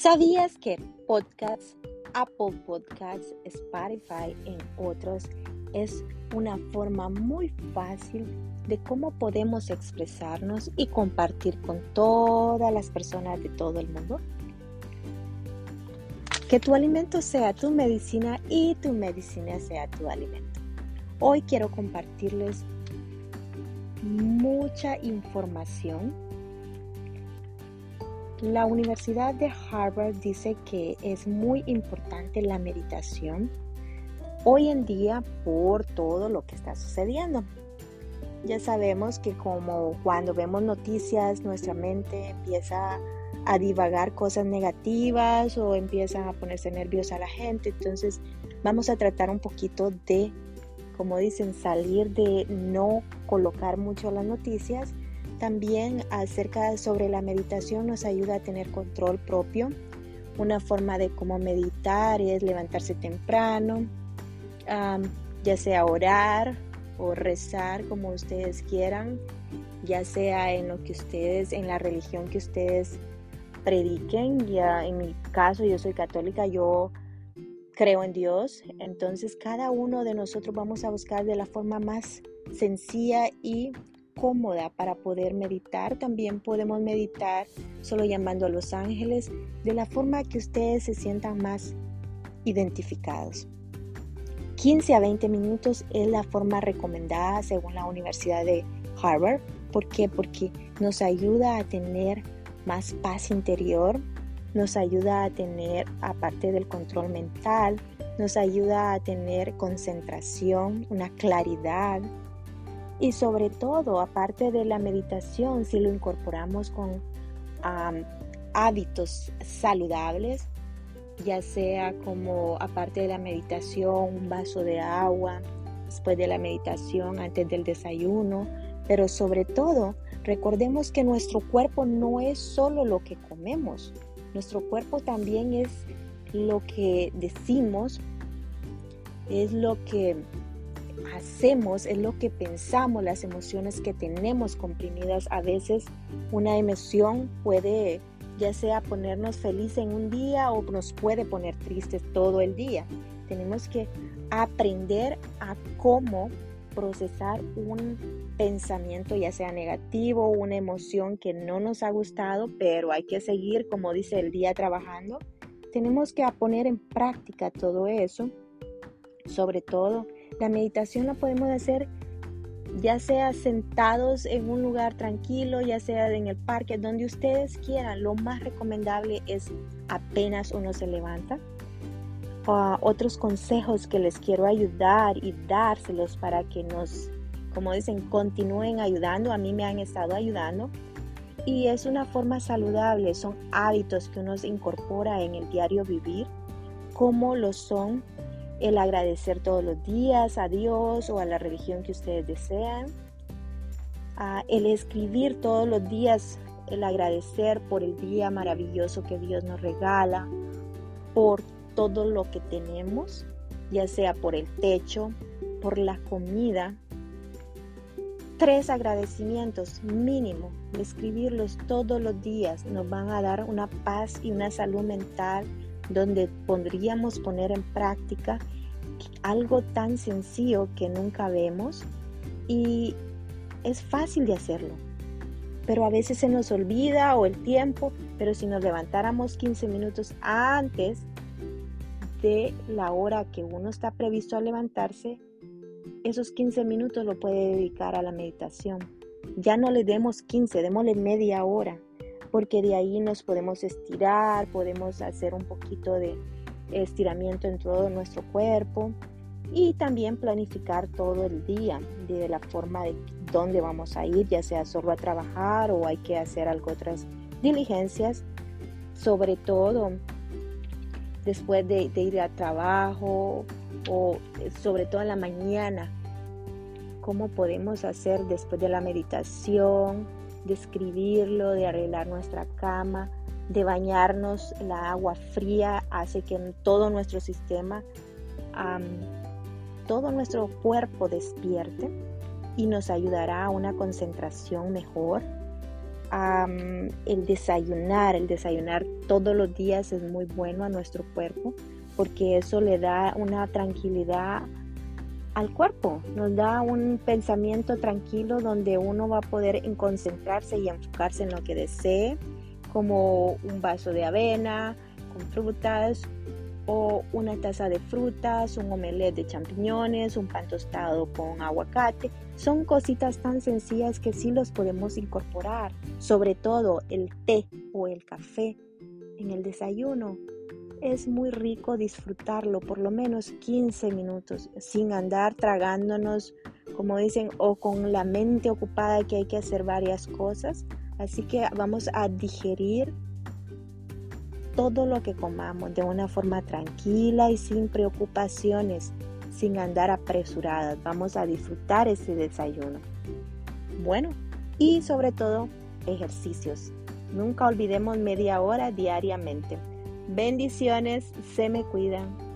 ¿Sabías que podcasts, Apple Podcasts, Spotify, en otros, es una forma muy fácil de cómo podemos expresarnos y compartir con todas las personas de todo el mundo? Que tu alimento sea tu medicina y tu medicina sea tu alimento. Hoy quiero compartirles mucha información la Universidad de Harvard dice que es muy importante la meditación hoy en día por todo lo que está sucediendo. Ya sabemos que como cuando vemos noticias nuestra mente empieza a divagar cosas negativas o empieza a ponerse nerviosa la gente, entonces vamos a tratar un poquito de, como dicen, salir de no colocar mucho las noticias también acerca sobre la meditación nos ayuda a tener control propio. Una forma de cómo meditar es levantarse temprano, ya sea orar o rezar como ustedes quieran, ya sea en lo que ustedes, en la religión que ustedes prediquen. Ya en mi caso, yo soy católica, yo creo en Dios. Entonces, cada uno de nosotros vamos a buscar de la forma más sencilla y cómoda para poder meditar. También podemos meditar solo llamando a los ángeles de la forma que ustedes se sientan más identificados. 15 a 20 minutos es la forma recomendada según la Universidad de Harvard. ¿Por qué? Porque nos ayuda a tener más paz interior, nos ayuda a tener, aparte del control mental, nos ayuda a tener concentración, una claridad, y sobre todo, aparte de la meditación, si lo incorporamos con hábitos saludables, ya sea como aparte de la meditación, un vaso de agua, después de la meditación, antes del desayuno, pero sobre todo, recordemos que nuestro cuerpo no es solo lo que comemos, nuestro cuerpo también es lo que decimos, es lo que hacemos, es lo que pensamos, las emociones que tenemos comprimidas. A veces una emoción puede ya sea ponernos felices en un día o nos puede poner tristes todo el día. Tenemos que aprender a cómo procesar un pensamiento, ya sea negativo, una emoción que no nos ha gustado, pero hay que seguir, como dice el día, trabajando. Tenemos que poner en práctica todo eso, sobre todo la meditación la podemos hacer ya sea sentados en un lugar tranquilo, ya sea en el parque, donde ustedes quieran. Lo más recomendable es apenas uno se levanta. Ah, otros consejos que les quiero ayudar y dárselos para que nos, como dicen, continúen ayudando. A mí me han estado ayudando. Y es una forma saludable, son hábitos que uno incorpora en el diario vivir, como lo son el agradecer todos los días a Dios o a la religión que ustedes desean, el escribir todos los días, el agradecer por el día maravilloso que Dios nos regala, por todo lo que tenemos, ya sea por el techo, por la comida. Tres agradecimientos mínimo, escribirlos todos los días, nos van a dar una paz y una salud mental donde podríamos poner en práctica algo tan sencillo que nunca vemos y es fácil de hacerlo. Pero a veces se nos olvida o el tiempo, pero si nos levantáramos 15 minutos antes de la hora que uno está previsto a levantarse, esos 15 minutos lo puede dedicar a la meditación. Ya no le demos 15, démosle media hora porque de ahí nos podemos estirar, podemos hacer un poquito de estiramiento en todo nuestro cuerpo y también planificar todo el día de la forma de dónde vamos a ir, ya sea solo a trabajar o hay que hacer algo otras diligencias, sobre todo después de, de ir a trabajo o sobre todo en la mañana, cómo podemos hacer después de la meditación, de escribirlo, de arreglar nuestra cama, de bañarnos. La agua fría hace que todo nuestro sistema, todo nuestro cuerpo despierte y nos ayudará a una concentración mejor. el desayunar, el desayunar todos los días es muy bueno a nuestro cuerpo porque eso le da una tranquilidad al cuerpo, nos da un pensamiento tranquilo donde uno va a poder concentrarse y enfocarse en lo que desee, como un vaso de avena con frutas o una taza de frutas, un omelette de champiñones, un pan tostado con aguacate. Son cositas tan sencillas que sí los podemos incorporar. Sobre todo el té o el café en el desayuno. Es muy rico disfrutarlo por lo menos 15 minutos sin andar tragándonos, como dicen, o con la mente ocupada que hay que hacer varias cosas. Así que vamos a digerir todo lo que comamos de una forma tranquila y sin preocupaciones, sin andar apresuradas. Vamos a disfrutar ese desayuno. Bueno, y sobre todo ejercicios. Nunca olvidemos media hora diariamente. Bendiciones, se me cuidan.